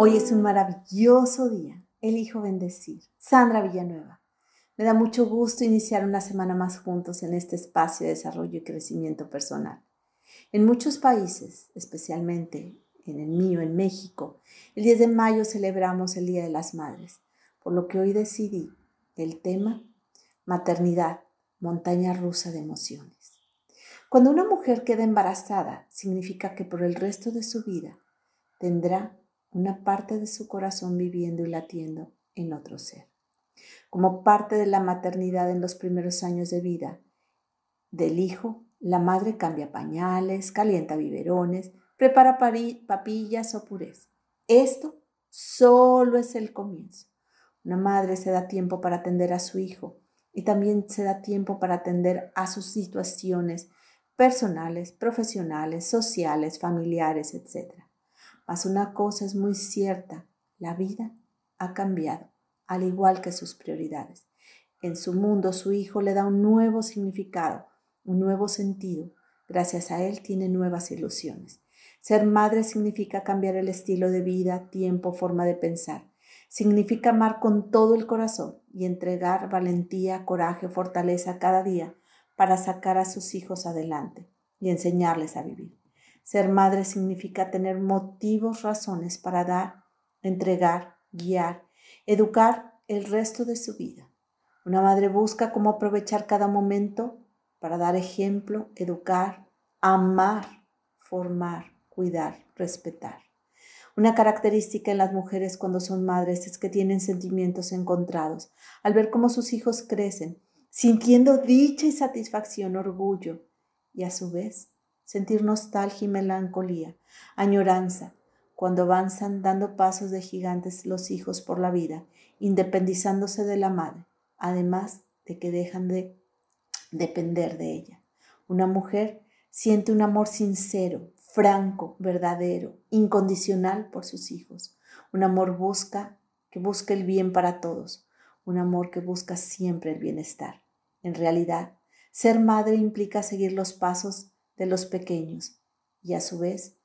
Hoy es un maravilloso día. Elijo bendecir. Sandra Villanueva. Me da mucho gusto iniciar una semana más juntos en este espacio de desarrollo y crecimiento personal. En muchos países, especialmente en el mío, en México, el 10 de mayo celebramos el Día de las Madres, por lo que hoy decidí el tema maternidad, montaña rusa de emociones. Cuando una mujer queda embarazada, significa que por el resto de su vida tendrá una parte de su corazón viviendo y latiendo en otro ser. Como parte de la maternidad en los primeros años de vida del hijo, la madre cambia pañales, calienta biberones, prepara papillas o purés. Esto solo es el comienzo. Una madre se da tiempo para atender a su hijo y también se da tiempo para atender a sus situaciones personales, profesionales, sociales, familiares, etc. Mas una cosa es muy cierta, la vida ha cambiado, al igual que sus prioridades. En su mundo su hijo le da un nuevo significado, un nuevo sentido. Gracias a él tiene nuevas ilusiones. Ser madre significa cambiar el estilo de vida, tiempo, forma de pensar. Significa amar con todo el corazón y entregar valentía, coraje, fortaleza cada día para sacar a sus hijos adelante y enseñarles a vivir. Ser madre significa tener motivos, razones para dar, entregar, guiar, educar el resto de su vida. Una madre busca cómo aprovechar cada momento para dar ejemplo, educar, amar, formar, cuidar, respetar. Una característica en las mujeres cuando son madres es que tienen sentimientos encontrados al ver cómo sus hijos crecen sintiendo dicha y satisfacción, orgullo, y a su vez sentir nostalgia y melancolía, añoranza, cuando avanzan dando pasos de gigantes los hijos por la vida, independizándose de la madre, además de que dejan de depender de ella. Una mujer siente un amor sincero, franco, verdadero, incondicional por sus hijos. Un amor busca que busca el bien para todos, un amor que busca siempre el bienestar. En realidad, ser madre implica seguir los pasos de los pequeños y a su vez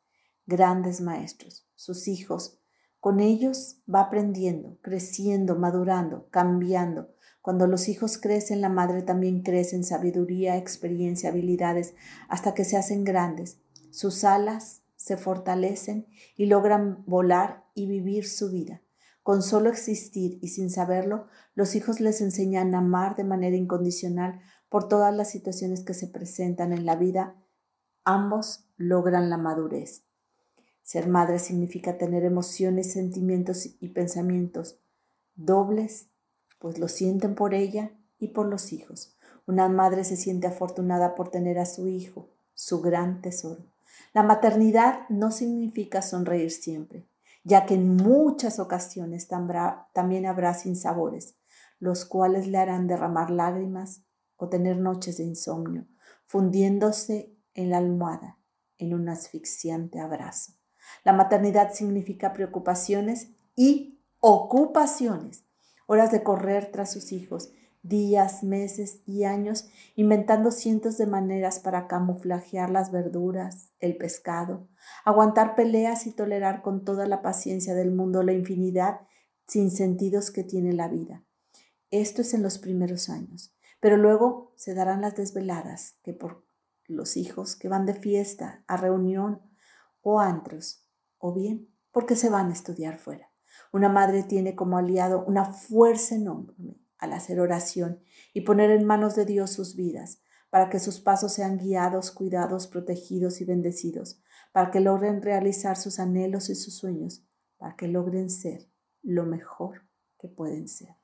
grandes maestros, sus hijos. Con ellos va aprendiendo, creciendo, madurando, cambiando. Cuando los hijos crecen, la madre también crece en sabiduría, experiencia, habilidades, hasta que se hacen grandes. Sus alas se fortalecen y logran volar y vivir su vida. Con solo existir y sin saberlo, los hijos les enseñan a amar de manera incondicional por todas las situaciones que se presentan en la vida. Ambos logran la madurez. Ser madre significa tener emociones, sentimientos y pensamientos dobles, pues lo sienten por ella y por los hijos. Una madre se siente afortunada por tener a su hijo, su gran tesoro. La maternidad no significa sonreír siempre ya que en muchas ocasiones también habrá sinsabores, los cuales le harán derramar lágrimas o tener noches de insomnio, fundiéndose en la almohada en un asfixiante abrazo. La maternidad significa preocupaciones y ocupaciones, horas de correr tras sus hijos, días, meses y años inventando cientos de maneras para camuflajear las verduras, el pescado, aguantar peleas y tolerar con toda la paciencia del mundo la infinidad sin sentidos que tiene la vida. Esto es en los primeros años, pero luego se darán las desveladas que por los hijos que van de fiesta, a reunión o antros, o bien porque se van a estudiar fuera. Una madre tiene como aliado una fuerza enorme al hacer oración y poner en manos de Dios sus vidas, para que sus pasos sean guiados, cuidados, protegidos y bendecidos, para que logren realizar sus anhelos y sus sueños, para que logren ser lo mejor que pueden ser.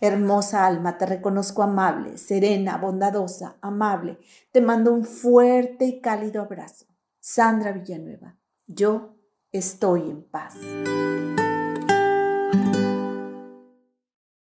Hermosa alma, te reconozco amable, serena, bondadosa, amable. Te mando un fuerte y cálido abrazo. Sandra Villanueva, yo estoy en paz.